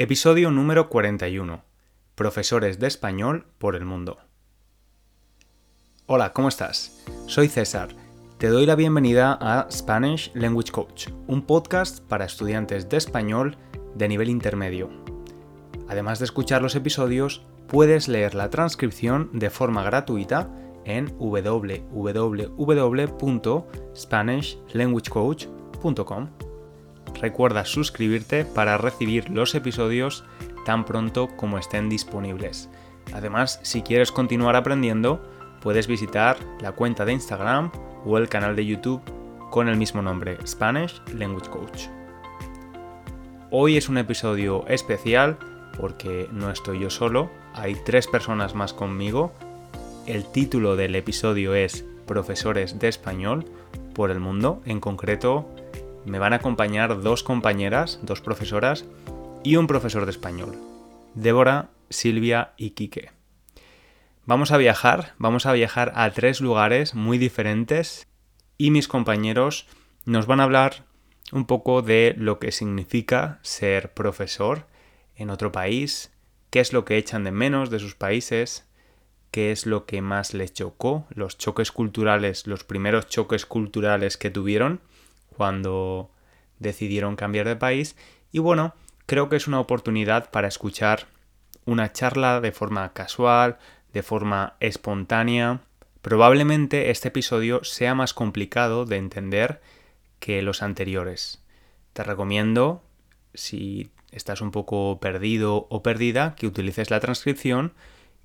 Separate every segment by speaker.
Speaker 1: Episodio número 41. Profesores de español por el mundo. Hola, ¿cómo estás? Soy César. Te doy la bienvenida a Spanish Language Coach, un podcast para estudiantes de español de nivel intermedio. Además de escuchar los episodios, puedes leer la transcripción de forma gratuita en www.spanishlanguagecoach.com. Recuerda suscribirte para recibir los episodios tan pronto como estén disponibles. Además, si quieres continuar aprendiendo, puedes visitar la cuenta de Instagram o el canal de YouTube con el mismo nombre, Spanish Language Coach. Hoy es un episodio especial porque no estoy yo solo, hay tres personas más conmigo. El título del episodio es Profesores de Español por el Mundo, en concreto me van a acompañar dos compañeras, dos profesoras y un profesor de español, Débora, Silvia y Quique. Vamos a viajar, vamos a viajar a tres lugares muy diferentes y mis compañeros nos van a hablar un poco de lo que significa ser profesor en otro país, qué es lo que echan de menos de sus países, qué es lo que más les chocó, los choques culturales, los primeros choques culturales que tuvieron cuando decidieron cambiar de país y bueno, creo que es una oportunidad para escuchar una charla de forma casual, de forma espontánea. Probablemente este episodio sea más complicado de entender que los anteriores. Te recomiendo, si estás un poco perdido o perdida, que utilices la transcripción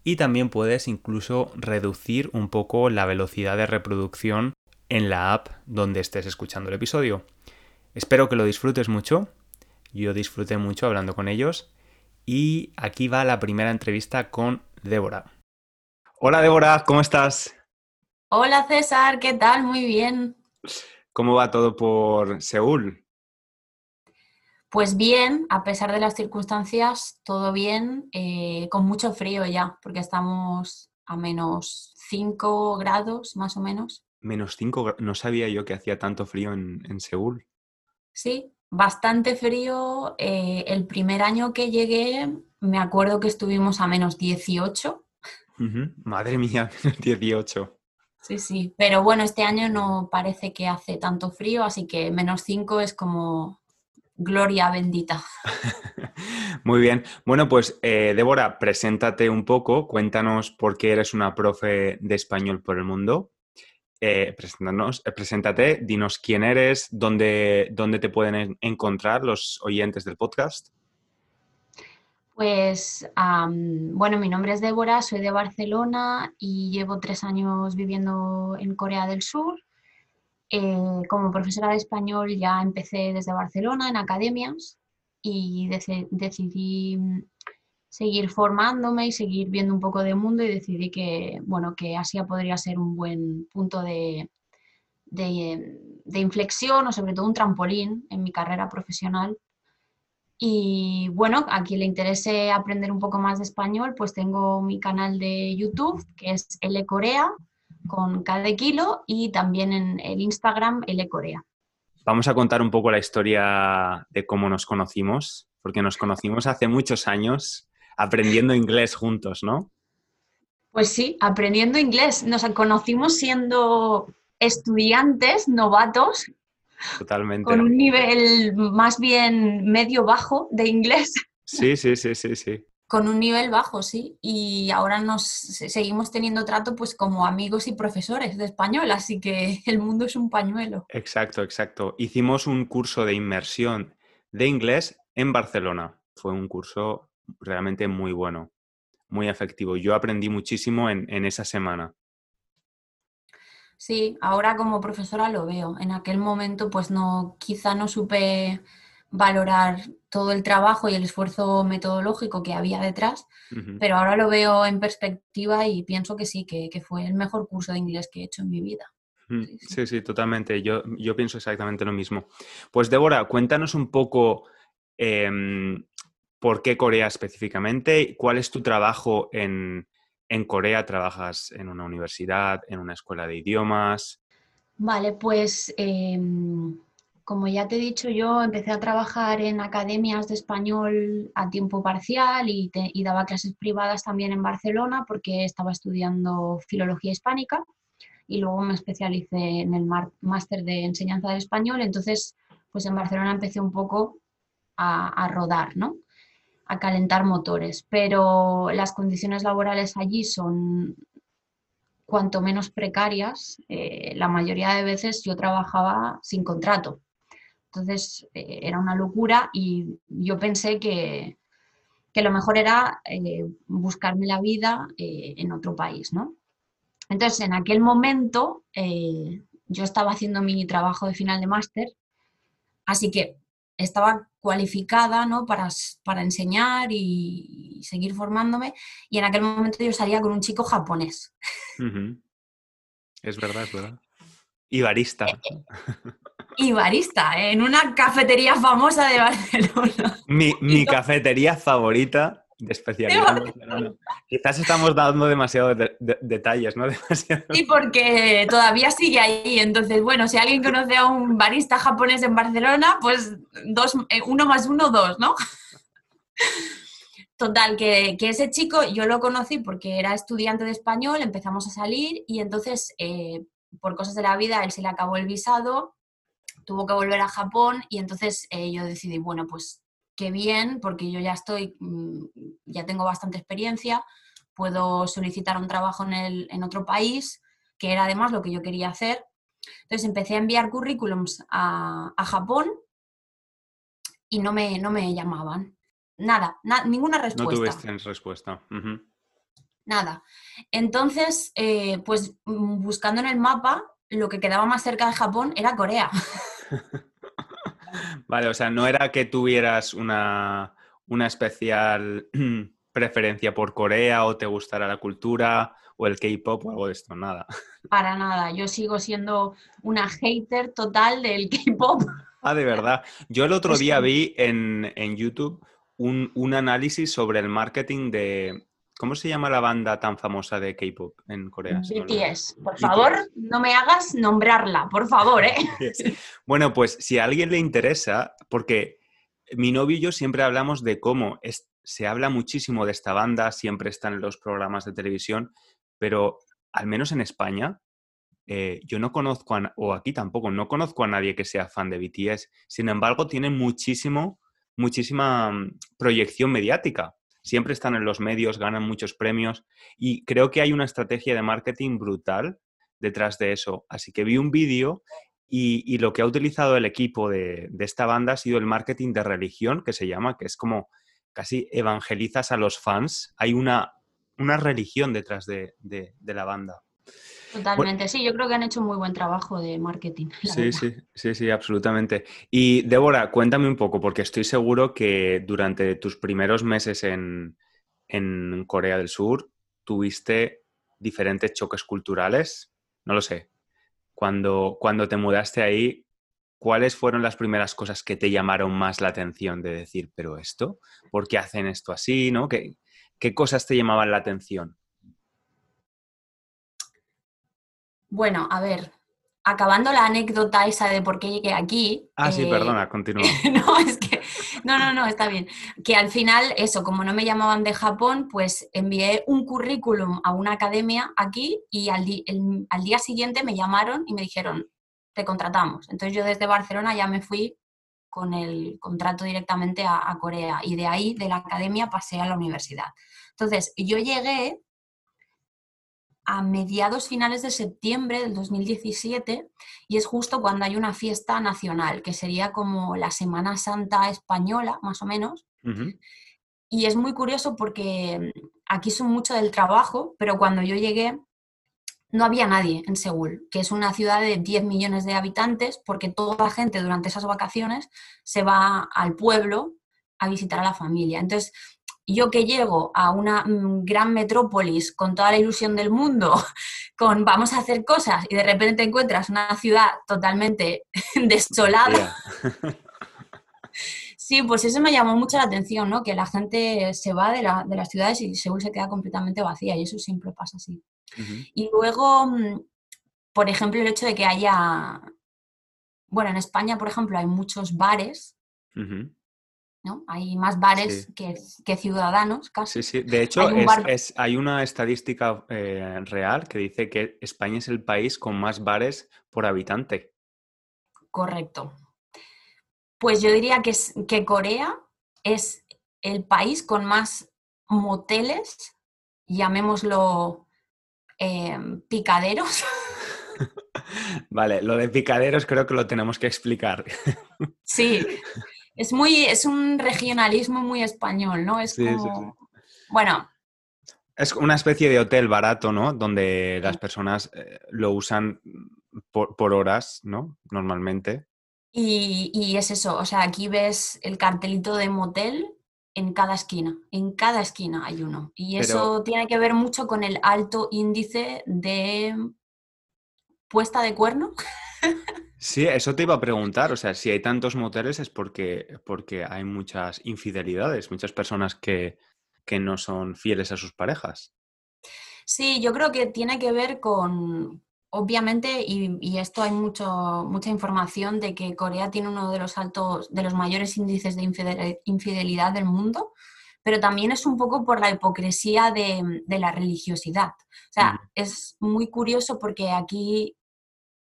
Speaker 1: y también puedes incluso reducir un poco la velocidad de reproducción en la app donde estés escuchando el episodio. Espero que lo disfrutes mucho. Yo disfruté mucho hablando con ellos. Y aquí va la primera entrevista con Débora. Hola Débora, ¿cómo estás?
Speaker 2: Hola César, ¿qué tal? Muy bien.
Speaker 1: ¿Cómo va todo por Seúl?
Speaker 2: Pues bien, a pesar de las circunstancias, todo bien, eh, con mucho frío ya, porque estamos a menos 5 grados más o menos
Speaker 1: menos 5, no sabía yo que hacía tanto frío en, Seúl.
Speaker 2: Sí, bastante frío. Eh, el primer año que llegué, me acuerdo que estuvimos a menos 18.
Speaker 1: Madre mía, menos 18.
Speaker 2: Sí, sí, pero bueno, este año no parece que hace tanto frío, así que menos 5 es como gloria bendita.
Speaker 1: Muy bien. Bueno, pues eh, Débora, preséntate un poco, cuéntanos por qué eres una profe de español por el mundo eh, eh, preséntate, dinos quién eres, dónde, dónde te pueden encontrar los oyentes del podcast.
Speaker 2: Pues bueno, mi nombre es Débora, soy de Barcelona y llevo tres años viviendo en Corea del Sur. Eh, como profesora de español ya empecé desde Barcelona en academias y decidí seguir formándome y seguir viendo un poco de mundo y decidí que, bueno, que Asia podría ser un buen punto de, de, inflexión o sobre todo un trampolín en mi carrera profesional. Y bueno, a quien le interese aprender un poco más de español, pues tengo mi canal de YouTube, que es L Corea, con cada kilo, y también en el Instagram L Corea.
Speaker 1: Vamos a contar un poco la historia de cómo nos conocimos, porque nos conocimos hace muchos años aprendiendo inglés juntos, ¿no?
Speaker 2: Pues sí, aprendiendo inglés. Nos conocimos siendo estudiantes, novatos.
Speaker 1: Totalmente.
Speaker 2: Con un nivel más bien medio-bajo de inglés.
Speaker 1: Sí, sí, sí, sí, sí.
Speaker 2: Con un nivel bajo, sí. Y ahora nos seguimos teniendo trato pues como amigos y profesores de español, así que el mundo es un pañuelo.
Speaker 1: Exacto, exacto. Hicimos un curso de inmersión de inglés en Barcelona. Fue un curso realmente muy bueno, muy efectivo. Yo aprendí muchísimo en, esa semana.
Speaker 2: Sí, ahora como profesora lo veo. En aquel momento, pues no, quizá no supe valorar todo el trabajo y el esfuerzo metodológico que había detrás, pero ahora lo veo en perspectiva y pienso que sí, que, fue el mejor curso de inglés que he hecho en mi vida.
Speaker 1: Sí, sí, totalmente. Yo, yo pienso exactamente lo mismo. Pues Débora, cuéntanos un poco em, ¿Por qué Corea específicamente? ¿Cuál es tu trabajo en, Corea? ¿Trabajas en una universidad, en una escuela de idiomas?
Speaker 2: Vale, pues em, como ya te he dicho, yo empecé a trabajar en academias de español a tiempo parcial y, y daba clases privadas también en Barcelona porque estaba estudiando filología hispánica y luego me especialicé en el máster de enseñanza de español. Entonces, pues en Barcelona empecé un poco a, rodar, ¿no? A calentar motores. Pero las condiciones laborales allí son cuanto menos precarias. Eh, la mayoría de veces yo trabajaba sin contrato. Entonces eh, era una locura y yo pensé que, lo mejor era eh, buscarme la vida en otro país, ¿no? Entonces, en aquel momento yo estaba haciendo mi trabajo de final de máster, así que estaba cualificada ¿no? para, para enseñar y, seguir formándome, y en aquel momento yo salía con un chico japonés.
Speaker 1: Es verdad, es verdad. Y barista. Eh,
Speaker 2: y barista, en una cafetería famosa de Barcelona.
Speaker 1: Mi, mi cafetería favorita de especialidad. Quizás estamos dando demasiados detalles, ¿no?
Speaker 2: Sí, porque todavía sigue ahí. Entonces, bueno, si alguien conoce a un barista japonés en Barcelona, pues dos, eh, uno más uno, dos, ¿no? Total, que, ese chico yo lo conocí porque era estudiante de español, empezamos a salir y entonces, eh, por cosas de la vida, él se le acabó el visado, tuvo que volver a Japón y entonces eh, yo decidí, bueno, pues qué bien, porque yo ya estoy, mm, ya tengo bastante experiencia, puedo solicitar un trabajo en, el, en otro país, que era además lo que yo quería hacer. Entonces empecé a enviar currículums a, Japón y no me, no me llamaban. Nada, ninguna respuesta.
Speaker 1: No tuviste respuesta.
Speaker 2: Nada. Entonces, eh, pues mm, buscando en el mapa, lo que quedaba más cerca de Japón era Corea.
Speaker 1: Vale, o sea, no era que tuvieras una, especial preferencia por Corea o te gustara la cultura o el K-pop o algo de esto, nada.
Speaker 2: Para nada, yo sigo siendo una hater total del K-pop.
Speaker 1: Ah, de verdad. Yo el otro día vi en, YouTube un, un, análisis sobre el marketing de, ¿Cómo se llama la banda tan famosa de K-pop en Corea?
Speaker 2: BTS. Por favor, no me hagas nombrarla, por favor, ¿eh?
Speaker 1: Bueno, pues si a alguien le interesa, porque mi novio y yo siempre hablamos de cómo se habla muchísimo de esta banda, siempre están en los programas de televisión, pero al menos en España, eh, yo no conozco, o aquí tampoco, no conozco a nadie que sea fan de BTS. Sin embargo, tienen muchísimo, muchísima mm, proyección mediática siempre están en los medios, ganan muchos premios y creo que hay una estrategia de marketing brutal detrás de eso. Así que vi un vídeo y, lo que ha utilizado el equipo de, esta banda ha sido el marketing de religión, que se llama, que es como casi evangelizas a los fans. Hay una, una religión detrás de la banda.
Speaker 2: Totalmente, sí, yo creo que han hecho muy buen trabajo de marketing.
Speaker 1: Sí, sí, sí, sí, absolutamente. Y Débora, cuéntame un poco, porque estoy seguro que durante tus primeros meses en, Corea del Sur tuviste diferentes choques culturales. No lo sé. Cuando, cuando te mudaste ahí, ¿cuáles fueron las primeras cosas que te llamaron más la atención de decir, pero esto? ¿Por qué hacen esto así? ¿no? ¿Qué, qué cosas te llamaban la atención?
Speaker 2: Bueno, a ver, acabando la anécdota esa de por qué llegué aquí.
Speaker 1: Ah, sí, eh, perdona, continúa.
Speaker 2: no, es que. No, no, no, está bien. Que al final, eso, como no me llamaban de Japón, pues envié un currículum a una academia aquí y al, día siguiente me llamaron y me dijeron, te contratamos. Entonces yo desde Barcelona ya me fui con el contrato directamente a, a Corea y de ahí, de la academia, pasé a la universidad. Entonces yo llegué a mediados finales de septiembre del 2017 y es justo cuando hay una fiesta nacional, que sería como la Semana Santa española, más o menos. Y es muy curioso porque aquí son mucho del trabajo, pero cuando yo llegué no había nadie en Seúl, que es una ciudad de 10 millones de habitantes, porque toda la gente durante esas vacaciones se va al pueblo a visitar a la familia. Entonces, yo que llego a una mm, gran metrópolis con toda la ilusión del mundo, con vamos a hacer cosas y de repente encuentras una ciudad totalmente desolada. Sí, pues eso me llamó mucho la atención, ¿no? Que la gente se va de, las ciudades y Seúl se queda completamente vacía y eso siempre pasa así. Y luego, mm, por ejemplo, el hecho de que haya bueno, en España, por ejemplo, hay muchos bares, ¿no? Hay más bares que, ciudadanos, casi.
Speaker 1: Sí, sí. De hecho, hay, una estadística eh, real que dice que España es el país con más bares por habitante.
Speaker 2: Correcto. Pues yo diría que, que Corea es el país con más moteles, llamémoslo eh, picaderos.
Speaker 1: Vale, lo de picaderos creo que lo tenemos que explicar.
Speaker 2: Sí, es muy, es un regionalismo muy español, ¿no? Es Bueno.
Speaker 1: Es una especie de hotel barato, ¿no? Donde las personas eh, lo usan por, horas, ¿no? Normalmente.
Speaker 2: Y, es eso, o sea, aquí ves el cartelito de motel en cada esquina, en cada esquina hay uno. Y eso tiene que ver mucho con el alto índice de puesta de cuerno.
Speaker 1: Sí, eso te iba a preguntar. O sea, si hay tantos moteles es porque, porque hay muchas infidelidades, muchas personas que, no son fieles a sus parejas.
Speaker 2: Sí, yo creo que tiene que ver con, obviamente, y, esto hay mucho, mucha información de que Corea tiene uno de los altos, de los mayores índices de infidelidad del mundo, pero también es un poco por la hipocresía de, la religiosidad. O sea, es muy curioso porque aquí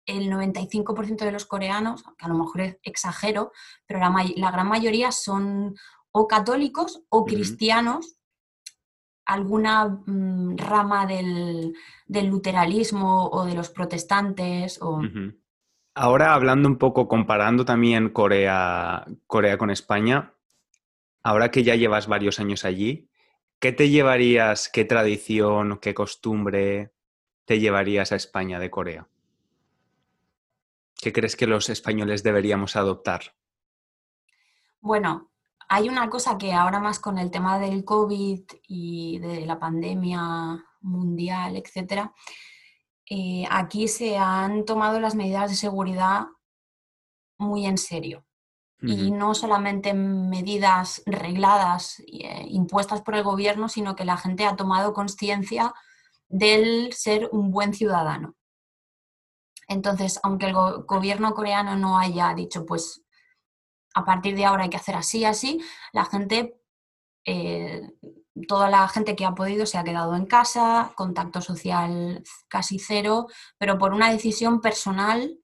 Speaker 2: el 95% de los coreanos, que a lo mejor exagero, pero la, gran mayoría son o católicos o cristianos, alguna mm, rama del, del, luteranismo o de los protestantes. O...
Speaker 1: Ahora hablando un poco, comparando también Corea, Corea con España, ahora que ya llevas varios años allí, ¿qué te llevarías, qué tradición, qué costumbre te llevarías a España de Corea? ¿Qué crees que los españoles deberíamos adoptar?
Speaker 2: Bueno, hay una cosa que ahora más con el tema del COVID y de la pandemia mundial, etcétera, eh, aquí se han tomado las medidas de seguridad muy en serio. Y no solamente medidas regladas, eh, impuestas por el gobierno, sino que la gente ha tomado conciencia del ser un buen ciudadano. Entonces, aunque el gobierno coreano no haya dicho, pues a partir de ahora hay que hacer así, así, la gente, eh, toda la gente que ha podido se ha quedado en casa, contacto social casi cero, pero por una decisión personal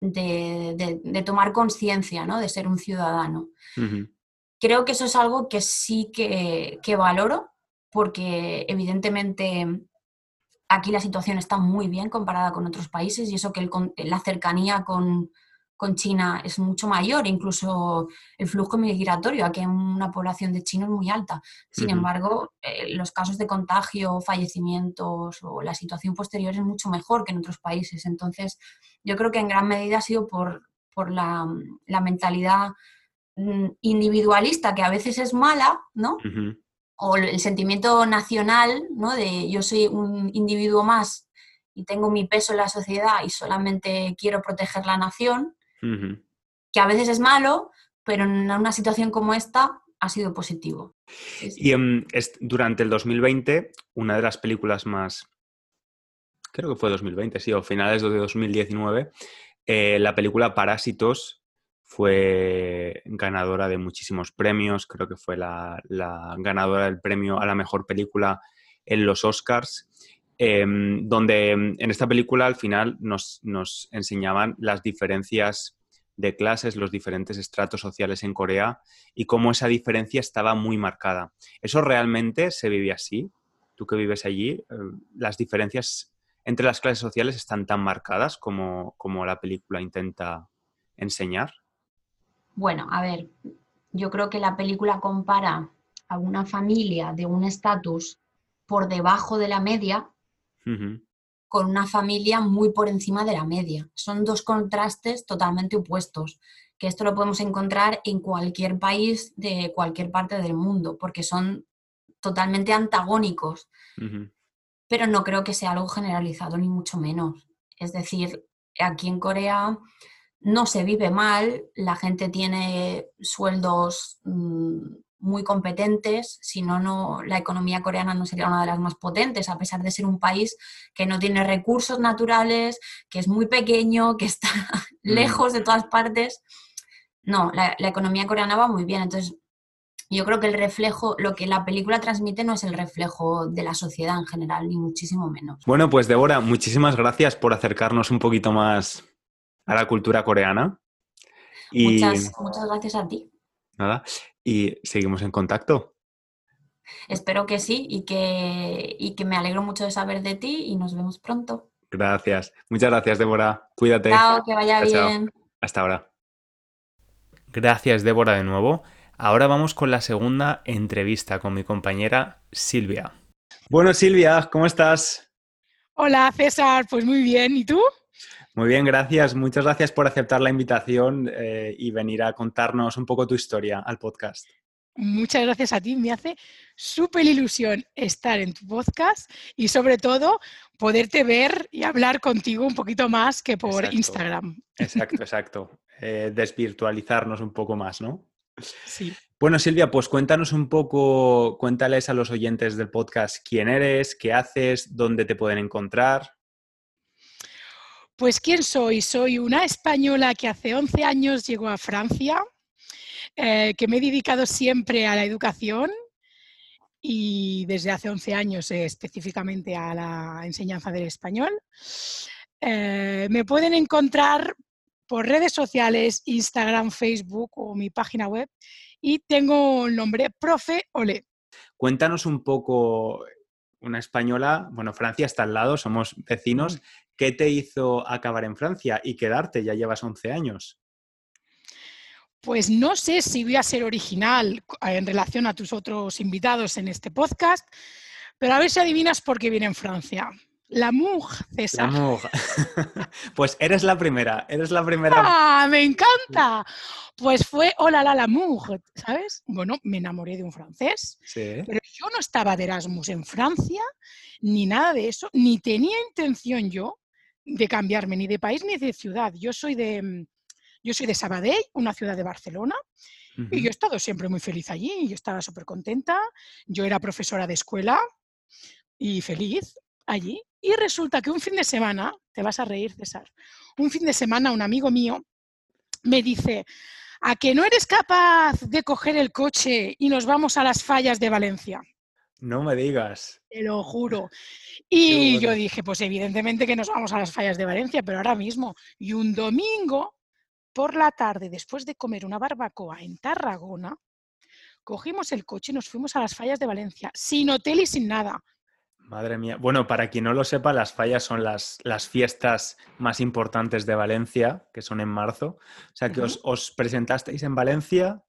Speaker 2: de, tomar conciencia, ¿no? De ser un ciudadano. Creo que eso es algo que sí que, que valoro, porque evidentemente Aquí la situación está muy bien comparada con otros países y eso que la cercanía con, China es mucho mayor, incluso el flujo migratorio, aquí hay una población de chinos muy alta. Sin embargo, eh, los casos de contagio, fallecimientos o la situación posterior es mucho mejor que en otros países. Entonces, yo creo que en gran medida ha sido por, la, mentalidad mm, individualista, que a veces es mala, ¿no? O el sentimiento nacional, ¿no? De yo soy un individuo más y tengo mi peso en la sociedad y solamente quiero proteger la nación, que a veces es malo, pero en una situación como esta ha sido positivo.
Speaker 1: Y em, durante el 2020, una de las películas más, creo que fue 2020, sí, o finales de 2019, eh, la película Parásitos fue ganadora de muchísimos premios, creo que fue la, ganadora del premio a la mejor película en los Oscars, em, donde em, en esta película al final nos, enseñaban las diferencias de clases, los diferentes estratos sociales en Corea y cómo esa diferencia estaba muy marcada. ¿Eso realmente se vive así? Tú que vives allí, em, ¿las diferencias entre las clases sociales están tan marcadas como, como la película intenta enseñar?
Speaker 2: Bueno, a ver, yo creo que la película compara a una familia de un estatus por debajo de la media con una familia muy por encima de la media. Son dos contrastes totalmente opuestos, que esto lo podemos encontrar en cualquier país de cualquier parte del mundo, porque son totalmente antagónicos. Pero no creo que sea algo generalizado, ni mucho menos. Es decir, aquí en Corea no se vive mal, la gente tiene sueldos mm, muy competentes, si no, no, la economía coreana no sería una de las más potentes, a pesar de ser un país que no tiene recursos naturales, que es muy pequeño, que está
Speaker 1: Mm.
Speaker 2: lejos de todas partes. No, la, la economía coreana va muy bien, entonces yo creo que el reflejo, lo que la película transmite no es el reflejo de la sociedad en general, ni muchísimo menos.
Speaker 1: Bueno, pues Débora, muchísimas gracias por acercarnos un poquito más a la cultura coreana. Y
Speaker 2: Muchas, muchas gracias a ti.
Speaker 1: nada, y seguimos en contacto.
Speaker 2: Espero que sí y que, y que me alegro mucho de saber de ti y nos vemos pronto.
Speaker 1: Gracias. Muchas gracias, Débora. Cuídate.
Speaker 2: Chao, que vaya
Speaker 1: Chao, chao.
Speaker 2: bien.
Speaker 1: Hasta ahora. Gracias, Débora, de nuevo. Ahora vamos con la segunda entrevista con mi compañera Silvia. Bueno, Silvia, ¿cómo estás?
Speaker 3: Hola César, pues muy bien. ¿Y tú?
Speaker 1: Muy bien, gracias. Muchas gracias por aceptar la invitación eh, y venir a contarnos un poco tu historia al podcast.
Speaker 3: Muchas gracias a ti. Me hace súper ilusión estar en tu podcast y sobre todo poderte ver y hablar contigo un poquito más que por
Speaker 1: Exacto.
Speaker 3: Instagram.
Speaker 1: Exacto, exacto. Eh, desvirtualizarnos un poco más, ¿no?
Speaker 3: Sí.
Speaker 1: Bueno, Silvia, pues cuéntanos un poco, cuéntales a los oyentes del podcast quién eres, qué haces, dónde te pueden encontrar.
Speaker 3: Pues ¿quién soy? Soy una española que hace 11 años llegó a Francia, eh, que me he dedicado siempre a la educación y desde hace 11 años eh, específicamente a la enseñanza del español. Eh, me pueden encontrar por redes sociales, Instagram, Facebook o mi página web y tengo el nombre Profe Ole.
Speaker 1: Cuéntanos un poco, una española, bueno, Francia está al lado, somos vecinos. ¿Qué te hizo acabar en Francia y quedarte? Ya llevas 11 años.
Speaker 3: Pues no sé si voy a ser original en relación a tus otros invitados en este podcast, pero a ver si adivinas por qué viene en Francia. L'amour, César.
Speaker 1: L'amour. pues eres la primera, eres la primera.
Speaker 3: ¡Ah, me encanta! Pues fue Hola la l'amour, ¿sabes? Bueno, me enamoré de un francés,
Speaker 1: Sí.
Speaker 3: pero yo no estaba de Erasmus en Francia, ni nada de eso, ni tenía intención yo de cambiarme ni de país ni de ciudad. Yo soy de, mm, yo soy de Sabadell, una ciudad de Barcelona, y yo he estado siempre muy feliz allí, yo estaba súper contenta, yo era profesora de escuela y feliz allí. Y resulta que un fin de semana, te vas a reír César, un fin de semana un amigo mío me dice, ¿a que no eres capaz de coger el coche y nos vamos a las fallas de Valencia?
Speaker 1: No me digas.
Speaker 3: Te lo juro. Y yo dije, pues evidentemente que nos vamos a las fallas de Valencia, pero ahora mismo. Y un domingo por la tarde, después de comer una barbacoa en Tarragona, cogimos el coche y nos fuimos a las fallas de Valencia, sin hotel y sin nada.
Speaker 1: Madre mía. Bueno, para quien no lo sepa, las fallas son las, las fiestas más importantes de Valencia, que son en marzo. O sea que os, os presentasteis en Valencia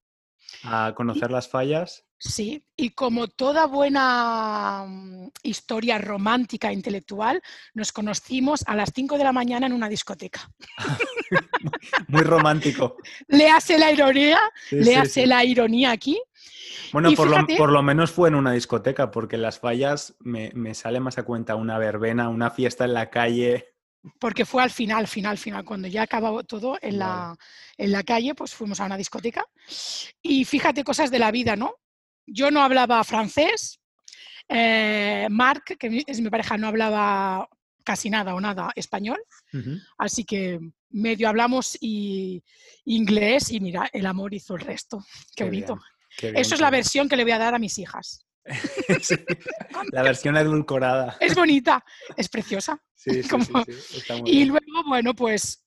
Speaker 1: a conocer las fallas.
Speaker 3: Sí, y como toda buena mm, historia romántica e intelectual, nos conocimos a las 5 de la mañana en una discoteca.
Speaker 1: Muy romántico.
Speaker 3: Le hace la ironía,
Speaker 1: Sí,
Speaker 3: le
Speaker 1: sí,
Speaker 3: hace
Speaker 1: sí.
Speaker 3: la ironía aquí.
Speaker 1: Bueno, por lo,
Speaker 3: fíjate-
Speaker 1: por lo menos fue en una discoteca, porque en las fallas me, me sale más a cuenta una verbena, una fiesta en la calle.
Speaker 3: porque fue al final, final, final, cuando ya acabó todo en la, en la calle, pues fuimos a una discoteca. Y fíjate cosas de la vida, ¿no? Yo no hablaba francés, eh, Marc, que es mi pareja, no hablaba casi nada o nada español, así que medio hablamos y inglés y mira, el amor hizo el resto. Qué, bonito.
Speaker 1: bien, bien,
Speaker 3: Eso es la versión que le voy a dar a mis hijas.
Speaker 1: Sí, la versión edulcorada.
Speaker 3: Es bonita, es preciosa.
Speaker 1: Sí, sí,
Speaker 3: como-
Speaker 1: sí, sí, está muy
Speaker 3: Y
Speaker 1: bien.
Speaker 3: luego, bueno, pues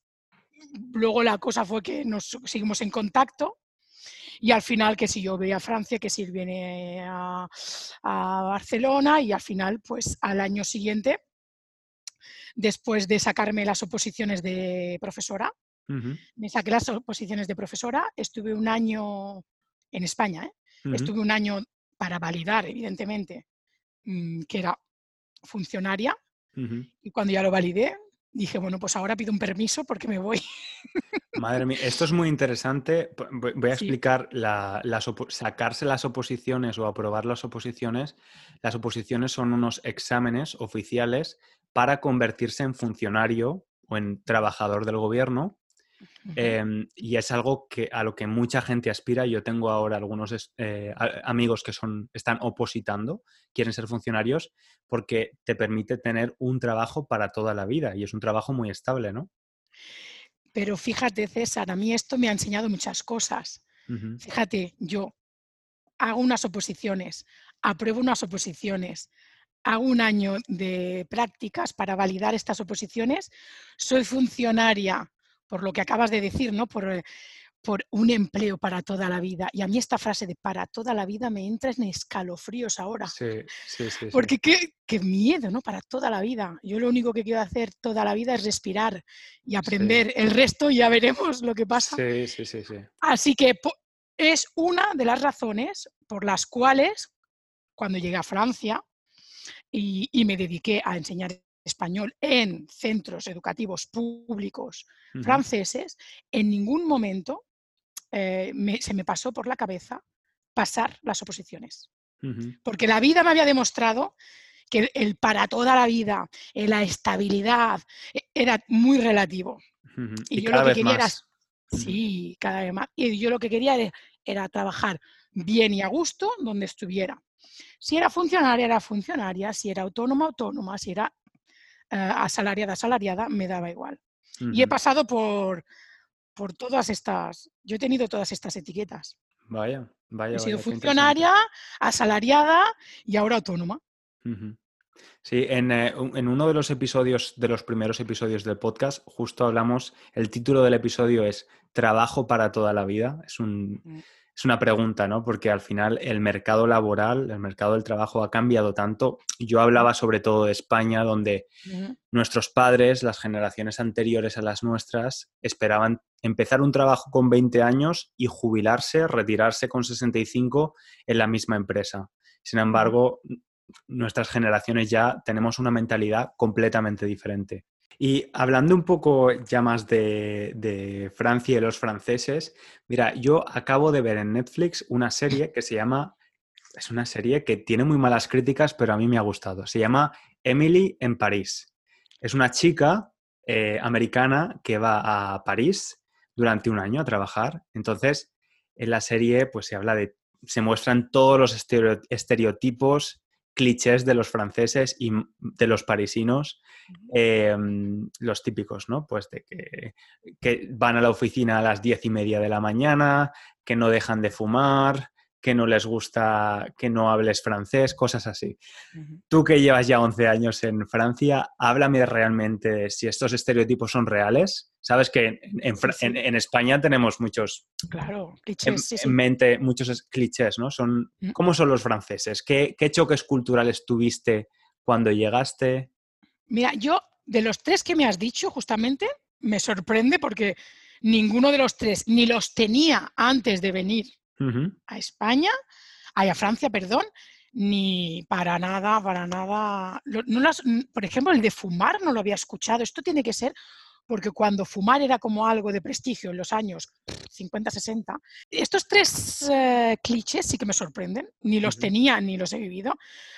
Speaker 3: luego la cosa fue que nos seguimos en contacto y al final que si yo voy a Francia, que si viene a, a Barcelona y al final, pues al año siguiente, después de sacarme las oposiciones de profesora, me saqué las oposiciones de profesora, estuve un año en España, ¿eh? estuve un año para validar, evidentemente, mm, que era funcionaria y cuando ya lo validé, dije, bueno, pues ahora pido un permiso porque me voy.
Speaker 1: Madre mía, esto es muy interesante. Voy a
Speaker 3: Sí.
Speaker 1: explicar la- las opo- sacarse las oposiciones o aprobar las oposiciones. Las oposiciones son unos exámenes oficiales para convertirse en funcionario o en trabajador del gobierno. Em, y es algo que, a lo que mucha gente aspira. Yo tengo ahora algunos eh, amigos que son, están opositando, quieren ser funcionarios, porque te permite tener un trabajo para toda la vida y es un trabajo muy estable, ¿no?
Speaker 3: Pero fíjate, César, a mí esto me ha enseñado muchas cosas. Fíjate, yo hago unas oposiciones, apruebo unas oposiciones, hago un año de prácticas para validar estas oposiciones, soy funcionaria, por lo que acabas de decir, ¿no? Por, eh, por un empleo para toda la vida. Y a mí esta frase de para toda la vida me entra en escalofríos ahora.
Speaker 1: Sí, sí, sí.
Speaker 3: Porque Qué, qué, miedo, ¿no? Para toda la vida. Yo lo único que quiero hacer toda la vida es respirar y aprender. El resto ya veremos lo que pasa.
Speaker 1: Sí, sí, sí, sí.
Speaker 3: Así que es una de las razones por las cuales cuando llegué a Francia y, y me dediqué a enseñar español en centros educativos públicos franceses, en ningún momento eh, se me pasó por la cabeza pasar las oposiciones. Porque la vida me había demostrado que el para toda la vida, eh, la estabilidad, e, era muy relativo.
Speaker 1: Y, yo lo que quería era.
Speaker 3: Sí, cada vez más. Y yo lo que quería era, trabajar bien y a gusto donde estuviera. Si era funcionaria, era funcionaria, si era autónoma, autónoma, si era asalariada, asalariada, me daba igual. Y he pasado por, por todas estas, yo he tenido todas estas etiquetas.
Speaker 1: Vaya, vaya.
Speaker 3: He sido funcionaria, asalariada y ahora autónoma.
Speaker 1: Sí, en, eh, en, uno de los episodios, de los primeros episodios del podcast, justo hablamos, el título del episodio es Trabajo para toda la vida. Es un, mm es una pregunta, ¿no? Porque al final el mercado laboral, el mercado del trabajo ha cambiado tanto. Yo hablaba sobre todo de España, donde nuestros padres, las generaciones anteriores a las nuestras, esperaban empezar un trabajo con 20 años y jubilarse, retirarse con 65 en la misma empresa. Sin embargo, nuestras generaciones ya tenemos una mentalidad completamente diferente. Y hablando un poco ya más de, Francia y los franceses, mira, yo acabo de ver en Netflix una serie que se llama, es una serie que tiene muy malas críticas, pero a mí me ha gustado. Se llama Emily en París. Es una chica eh, americana que va a París durante un año a trabajar. Entonces, en la serie pues se habla de, se muestran todos los estereotipos clichés de los franceses y de los parisinos, em, los típicos, ¿no? Pues de que, que, van a la oficina a las diez y media de la mañana, que no dejan de fumar, que no les gusta que no hables francés, cosas así. Tú que llevas ya 11 años en Francia, háblame realmente de si estos estereotipos son reales. Sabes que en, España tenemos muchos...
Speaker 3: Claro,
Speaker 1: clichés. En, mente muchos clichés, ¿no? Son. ¿Cómo son los franceses? ¿Qué, ¿Qué choques culturales tuviste cuando llegaste?
Speaker 3: Mira, yo de los tres que me has dicho, justamente, me sorprende porque ninguno de los tres ni los tenía antes de venir a España, a Francia, perdón, ni para nada, para nada. No por ejemplo, el de fumar no lo había escuchado. Esto tiene que ser porque cuando fumar era como algo de prestigio en los años 50, 60, estos tres eh, clichés sí que me sorprenden, ni los tenía ni los he vivido,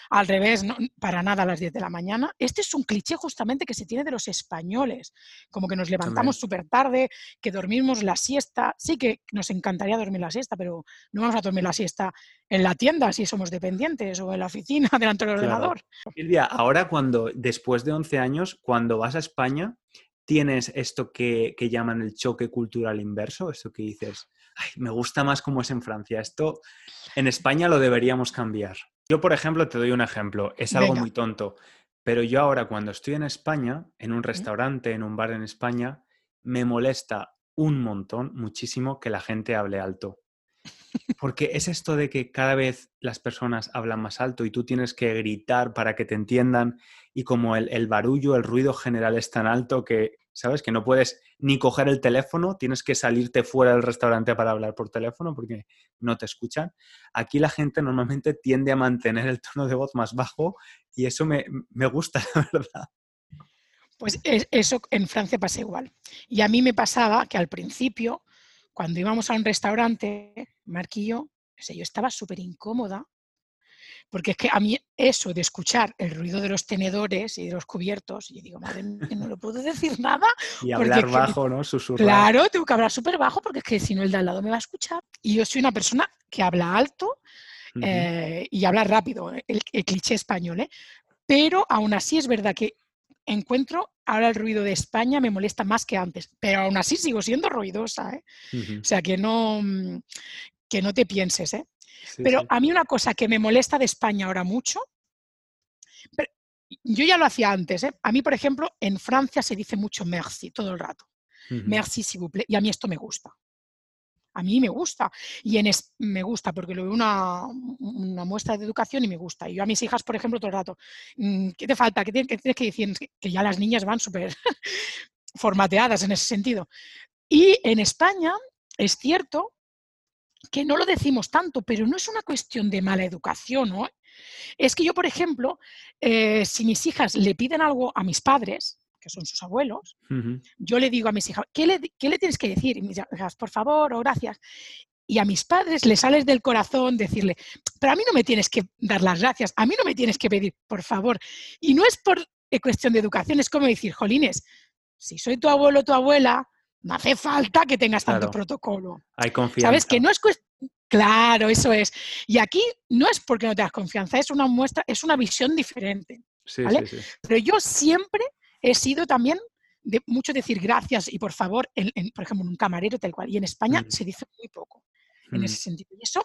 Speaker 3: al revés, para nada a las 10 de la mañana. Este es un cliché justamente que se tiene de los españoles, como que nos levantamos súper tarde, que dormimos la siesta, sí que nos encantaría dormir la siesta, pero no vamos a dormir la siesta en la tienda si somos dependientes o en la oficina delante del ordenador.
Speaker 1: Silvia, ahora cuando, después de 11 años, cuando vas a España, tienes esto que, llaman el choque cultural inverso, esto que dices, Ay, me gusta más como es en Francia, esto en España lo deberíamos cambiar. Yo, por ejemplo, te doy un ejemplo, es algo muy tonto, pero yo ahora cuando estoy en España, en un restaurante, en un bar en España, me molesta un montón, muchísimo, que la gente hable alto. Porque es esto de que cada vez las personas hablan más alto y tú tienes que gritar para que te entiendan y como el, barullo, el ruido general es tan alto que, ¿sabes? Que no puedes ni coger el teléfono, tienes que salirte fuera del restaurante para hablar por teléfono porque no te escuchan. Aquí la gente normalmente tiende a mantener el tono de voz más bajo y eso me, me gusta, la verdad.
Speaker 3: Pues eso en Francia pasa igual. Y a mí me pasaba que al principio cuando íbamos a un restaurante, Marquillo, yo, estaba súper incómoda Porque es que a mí eso de escuchar el ruido de los tenedores y de los cubiertos, y digo, madre mía, no le puedo decir nada.
Speaker 1: Y hablar bajo, ¿no? Susurrar.
Speaker 3: Claro, tengo que hablar súper bajo porque es que si no el de al lado me va a escuchar. Y yo soy una persona que habla alto eh, y habla rápido, el, el cliché español, ¿eh? Pero aún así es verdad que encuentro ahora el ruido de España me molesta más que antes, pero aún así sigo siendo ruidosa, ¿eh? O sea, que no, mm, que no te pienses, ¿eh? pero a mí una cosa que me molesta de España ahora mucho, yo ya lo hacía antes, ¿eh? a mí, por ejemplo, en Francia se dice mucho merci todo el rato. Merci, s'il vous plaît. Y a mí esto me gusta a mí me gusta. Y en me gusta porque lo veo una, una, muestra de educación y me gusta. Y yo a mis hijas, por ejemplo, todo el rato, mm, ¿qué te falta? ¿Qué tienes, que decir? Que ya las niñas van súper formateadas en ese sentido. Y en España es cierto que no lo decimos tanto, pero no es una cuestión de mala educación, ¿no? Es que yo, por ejemplo, eh, si mis hijas le piden algo a mis padres, que son sus abuelos, yo le digo a mis hijas, ¿qué le, tienes que decir? Y mis hijas, por favor o gracias. Y a mis padres les sales del corazón decirle, pero a mí no me tienes que dar las gracias, a mí no me tienes que pedir, por favor. Y no es por eh, cuestión de educación, es como decir, Jolines, si soy tu abuelo o tu abuela, no hace falta que tengas tanto protocolo.
Speaker 1: Hay confianza.
Speaker 3: Sabes que no es cuestión... Claro, eso es. Y aquí no es porque no tengas confianza, es una muestra, es una visión diferente. Sí, sí, sí. Pero yo siempre he sido también de mucho decir gracias y por favor, por ejemplo, en un camarero tal cual. Y en España mm. se dice muy poco en ese mm. sentido. Y eso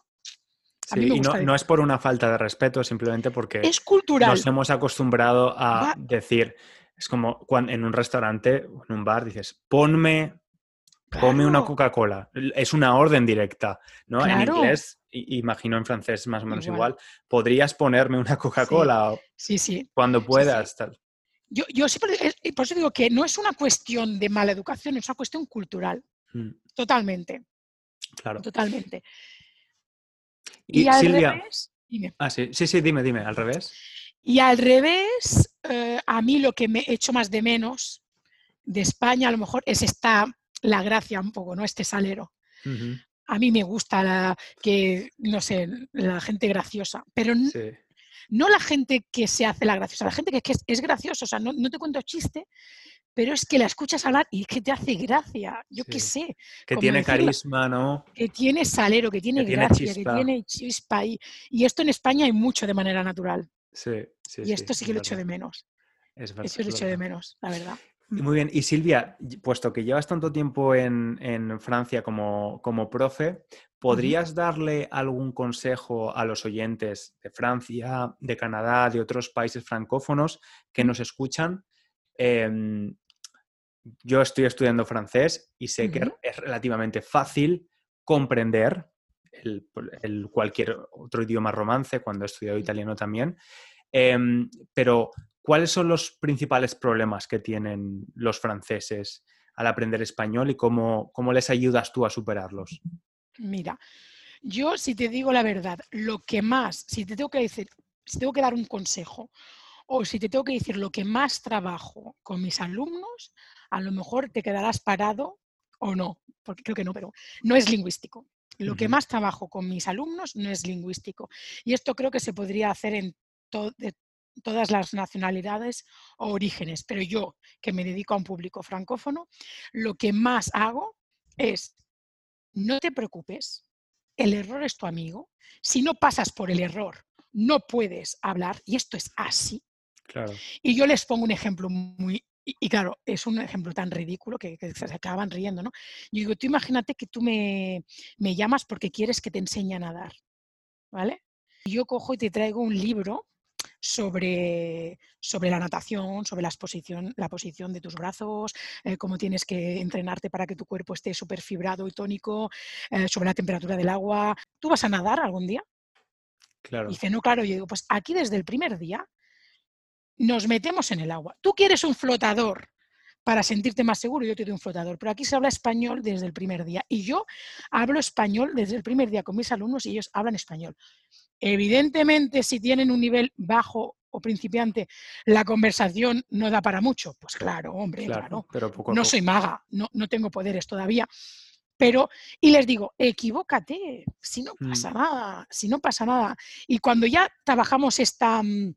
Speaker 1: me y no, es por una falta de respeto, simplemente porque
Speaker 3: es cultural.
Speaker 1: nos hemos acostumbrado a decir, es como cuando en un restaurante en un bar dices, ponme, ponme una Coca-Cola. Es una orden directa, ¿no? En inglés, imagino en francés más o menos igual, podrías ponerme una Coca-Cola
Speaker 3: sí. sí,
Speaker 1: cuando puedas. Tal.
Speaker 3: Yo, yo siempre, por eso digo que no es una cuestión de mala educación, es una cuestión cultural. Mm. Totalmente.
Speaker 1: Claro.
Speaker 3: Totalmente.
Speaker 1: Y, al revés. Dime. Ah, sí, sí, sí, dime, dime, al revés.
Speaker 3: Y al revés, eh, a mí lo que me echo más de menos de España a lo mejor es esta, la gracia un poco, ¿no? Este salero. A mí me gusta la, que, no sé, la gente graciosa, pero sí no la gente que se hace la graciosa, la gente que, es, graciosa, o sea, no, te cuento chiste, pero es que la escuchas hablar y que te hace gracia, yo qué sé.
Speaker 1: Que tiene carisma, ¿no?
Speaker 3: Que tiene salero, que tiene gracia, que tiene chispa. Y, y, esto en España hay mucho de manera natural.
Speaker 1: Sí, sí.
Speaker 3: Y esto sí, que lo echo de menos. Es verdad. Eso lo echo de menos, la verdad.
Speaker 1: Muy bien. Y Silvia, puesto que llevas tanto tiempo en, Francia como, como, profe, ¿podrías darle algún consejo a los oyentes de Francia, de Canadá, de otros países francófonos que nos escuchan? Em, yo estoy estudiando francés y sé que es relativamente fácil comprender el, cualquier otro idioma romance, cuando he estudiado italiano también, em, pero ¿Cuáles son los principales problemas que tienen los franceses al aprender español y cómo, cómo les ayudas tú a superarlos?
Speaker 3: Mira, yo si te digo la verdad, lo que más, si te tengo que decir, si tengo que dar un consejo o si te tengo que decir lo que más trabajo con mis alumnos, a lo mejor te quedarás parado o no, porque creo que no, pero no es lingüístico. Lo que más trabajo con mis alumnos no es lingüístico. Y esto creo que se podría hacer en todo todas las nacionalidades o orígenes, pero yo, que me dedico a un público francófono, lo que más hago es, no te preocupes, el error es tu amigo, si no pasas por el error, no puedes hablar, y esto es así. Y yo les pongo un ejemplo muy, y, claro, es un ejemplo tan ridículo que, se acaban riendo, ¿no? Yo digo, tú imagínate que tú me, me llamas porque quieres que te enseñe a nadar, ¿vale? Yo cojo y te traigo un libro sobre, sobre la natación, sobre la, exposición, la posición de tus brazos, eh, cómo tienes que entrenarte para que tu cuerpo esté súper fibrado y tónico, eh, sobre la temperatura del agua. ¿Tú vas a nadar algún día?
Speaker 1: Claro.
Speaker 3: Y dice, no, claro, yo digo, pues aquí desde el primer día nos metemos en el agua. Tú quieres un flotador para sentirte más seguro, yo te doy un flotador, pero aquí se habla español desde el primer día y yo hablo español desde el primer día con mis alumnos y ellos hablan español. Evidentemente, si tienen un nivel bajo o principiante, la conversación no da para mucho. Pues claro, hombre, claro. Pero no soy maga, no, no tengo poderes todavía. Pero, y les digo, equivócate, si no
Speaker 1: Mm.
Speaker 3: pasa nada, si no pasa nada. Y cuando ya trabajamos esta, mm,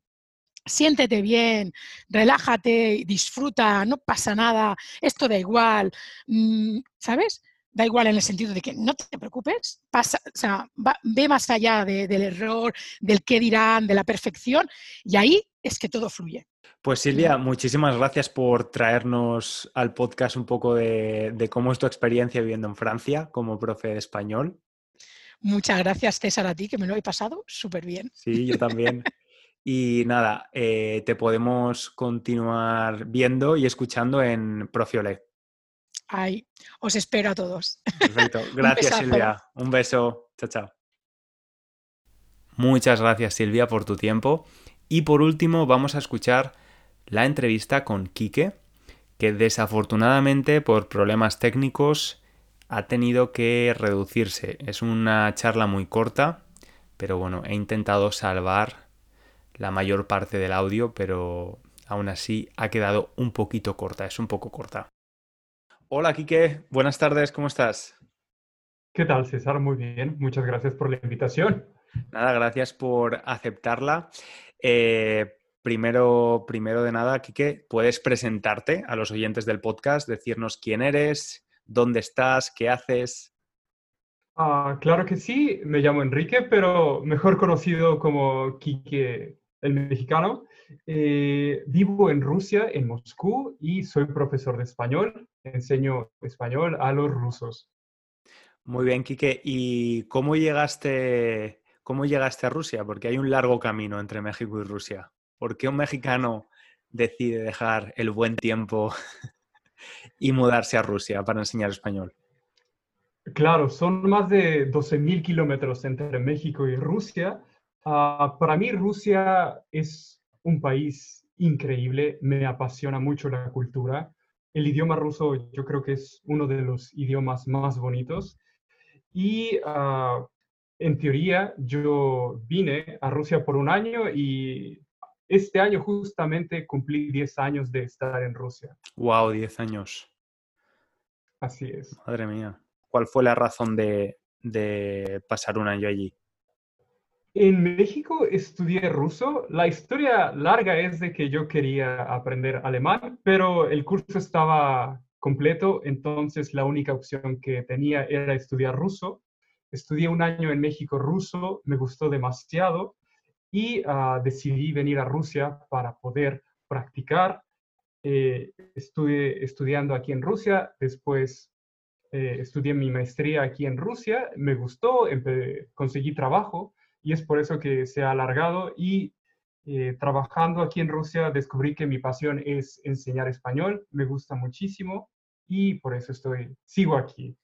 Speaker 3: siéntete bien, relájate, disfruta, no pasa nada, esto da igual, mm, ¿sabes? Da igual en el sentido de que no te preocupes, pasa, o sea, va- ve más allá de- del error, del qué dirán, de la perfección, y ahí es que todo fluye.
Speaker 1: Pues Silvia, muchísimas gracias por traernos al podcast un poco de, de cómo es tu experiencia viviendo en Francia como profe de español.
Speaker 3: Muchas gracias, César, a ti, que me lo he pasado súper bien.
Speaker 1: Sí, yo también. Y nada, eh, te podemos continuar viendo y escuchando en Profiolet.
Speaker 3: Ay, os espero a todos.
Speaker 1: Perfecto. Gracias. Silvia. Un beso. Chao, chao. Muchas gracias, Silvia, por tu tiempo. Y por último, vamos a escuchar la entrevista con Quique, que desafortunadamente por problemas técnicos ha tenido que reducirse. Es una charla muy corta, pero bueno, he intentado salvar la mayor parte del audio, pero aún así ha quedado un poquito corta, es un poco corta. Hola, Quique. Buenas tardes, ¿cómo estás?
Speaker 4: ¿Qué tal, César? Muy bien. Muchas gracias por la invitación.
Speaker 1: Nada, gracias por aceptarla. Eh, primero, primero de nada, Quique, ¿puedes presentarte a los oyentes del podcast, decirnos quién eres, dónde estás, qué haces?
Speaker 4: Ah, claro que sí, me llamo Enrique, pero mejor conocido como Quique el mexicano. Eh, vivo en Rusia, en Moscú, y soy profesor de español. Enseño español a los rusos.
Speaker 1: Muy bien, Quique. ¿Y cómo llegaste, cómo llegaste a Rusia? Porque hay un largo camino entre México y Rusia. ¿Por qué un mexicano decide dejar el buen tiempo y mudarse a Rusia para enseñar español?
Speaker 4: Claro, son más de 12.000 kilómetros entre México y Rusia. Ah, para mí Rusia es un país increíble, me apasiona mucho la cultura. El idioma ruso yo creo que es uno de los idiomas más bonitos. Y ah, en teoría yo vine a Rusia por un año y este año justamente cumplí 10 años de estar en Rusia.
Speaker 1: Wow, 10 años.
Speaker 4: Así es.
Speaker 1: Madre mía. ¿Cuál fue la razón de, de pasar un año allí?
Speaker 4: En México estudié ruso. La historia larga es de que yo quería aprender alemán, pero el curso estaba completo, entonces la única opción que tenía era estudiar ruso. Estudié un año en México ruso, me gustó demasiado y ah, decidí venir a Rusia para poder practicar. Eh, estuve estudiando aquí en Rusia, después eh, estudié mi maestría aquí en Rusia, me gustó, conseguí trabajo y es por eso que se ha alargado y eh, trabajando aquí en Rusia descubrí que mi pasión es enseñar español, me gusta muchísimo y por eso estoy, sigo aquí.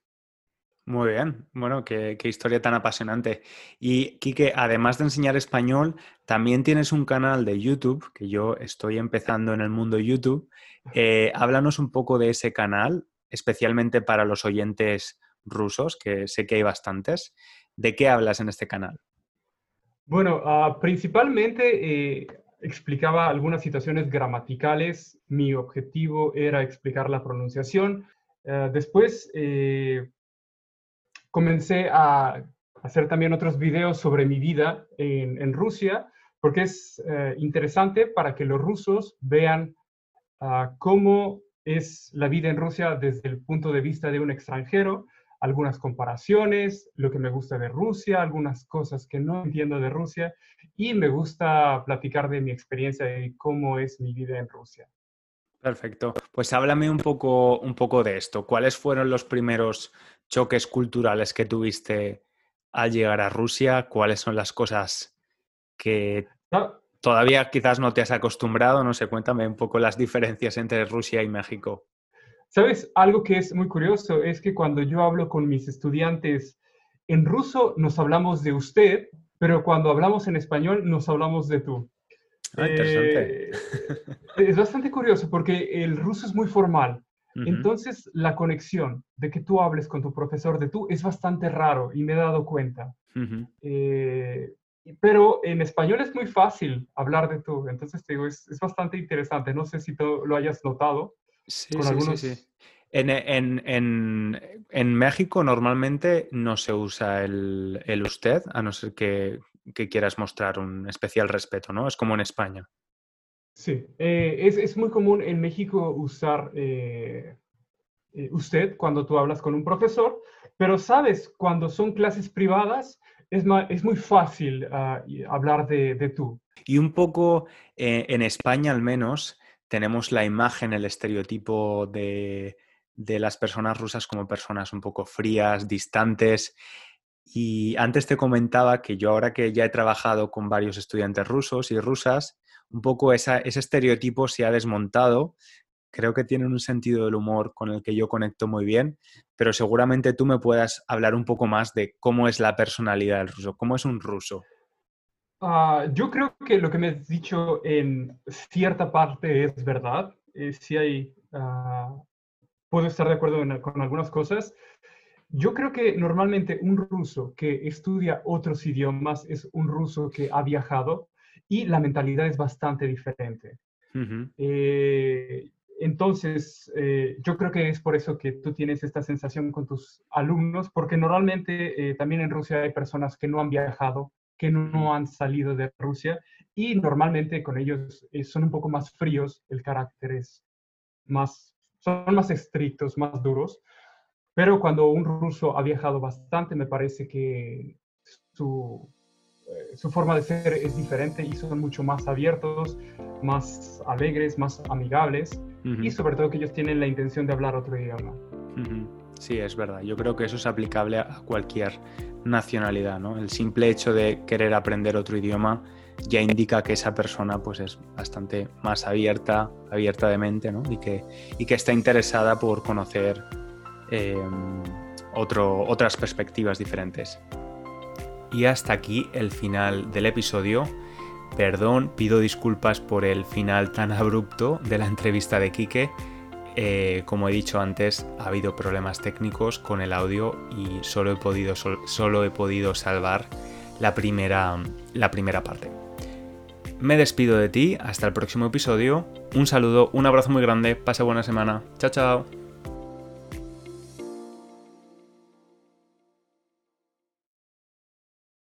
Speaker 1: Muy bien, bueno, qué, historia tan apasionante. Y Quique, además de enseñar español, también tienes un canal de YouTube, que yo estoy empezando en el mundo YouTube. Eh, háblanos un poco de ese canal, especialmente para los oyentes rusos, que sé que hay bastantes. ¿De qué hablas en este canal?
Speaker 4: Bueno, ah, principalmente eh, explicaba algunas situaciones gramaticales. Mi objetivo era explicar la pronunciación. Eh, después eh, comencé a hacer también otros videos sobre mi vida en, en Rusia, porque es eh, interesante para que los rusos vean ah, cómo es la vida en Rusia desde el punto de vista de un extranjero, algunas comparaciones, lo que me gusta de Rusia, algunas cosas que no entiendo de Rusia, y me gusta platicar de mi experiencia y cómo es mi vida en Rusia.
Speaker 1: Perfecto. Pues háblame un poco, un poco de esto. ¿Cuáles fueron los primeros choques culturales que tuviste al llegar a Rusia? ¿Cuáles son las cosas que
Speaker 4: Ah,
Speaker 1: todavía quizás no te has acostumbrado? No sé, cuéntame un poco las diferencias entre Rusia y México.
Speaker 4: ¿Sabes? Algo que es muy curioso es que cuando yo hablo con mis estudiantes en ruso nos hablamos de usted, pero cuando hablamos en español nos hablamos de tú.
Speaker 1: Ah, interesante.
Speaker 4: Eh, es bastante curioso porque el ruso es muy formal. Entonces, la conexión de que tú hables con tu profesor de tú es bastante raro y me he dado cuenta. Eh, pero en español es muy fácil hablar de tú. Entonces, te digo, es, es bastante interesante. No sé si tú lo hayas notado.
Speaker 1: Sí,
Speaker 4: con
Speaker 1: sí,
Speaker 4: algunos-
Speaker 1: sí, sí. En, México normalmente no se usa el, usted, a no ser que, quieras mostrar un especial respeto, ¿no? Es como en España.
Speaker 4: Sí, eh, es, muy común en México usar eh, eh, usted cuando tú hablas con un profesor, pero sabes, cuando son clases privadas es, es muy fácil ah, hablar de, de, tú.
Speaker 1: Y un poco en España al menos tenemos la imagen, el estereotipo de de las personas rusas como personas un poco frías, distantes. Y antes te comentaba que yo ahora que ya he trabajado con varios estudiantes rusos y rusas, un poco ese estereotipo se ha desmontado. Creo que tienen un sentido del humor con el que yo conecto muy bien, pero seguramente tú me puedas hablar un poco más de cómo es la personalidad del ruso, cómo es un ruso.
Speaker 4: Ah, yo creo que lo que me has dicho en cierta parte es verdad. Eh, si hay ah, puedo estar de acuerdo con algunas cosas. Yo creo que normalmente un ruso que estudia otros idiomas es un ruso que ha viajado y la mentalidad es bastante diferente. Eh, entonces, eh, yo creo que es por eso que tú tienes esta sensación con tus alumnos, porque normalmente eh, también en Rusia hay personas que no han viajado, que no han salido de Rusia y normalmente con ellos son un poco más fríos, el carácter es más son más estrictos, más duros, pero cuando un ruso ha viajado bastante, me parece que su, eh, su forma de ser es diferente y son mucho más abiertos, más alegres, más amigables y sobre todo que ellos tienen la intención de hablar otro idioma.
Speaker 1: Sí, es verdad. Yo creo que eso es aplicable a cualquier nacionalidad, ¿no? El simple hecho de querer aprender otro idioma ya indica que esa persona pues es bastante más abierta, abierta de mente, ¿no? Y que, y que está interesada por conocer em, otro, otras perspectivas diferentes. Y hasta aquí el final del episodio. Perdón, pido disculpas por el final tan abrupto de la entrevista de Quique. Eh, como he dicho antes, ha habido problemas técnicos con el audio y solo he podido, solo he podido salvar la primera, la primera parte. Me despido de ti, hasta el próximo episodio. Un saludo, un abrazo muy grande, pase buena semana. Chao, chao.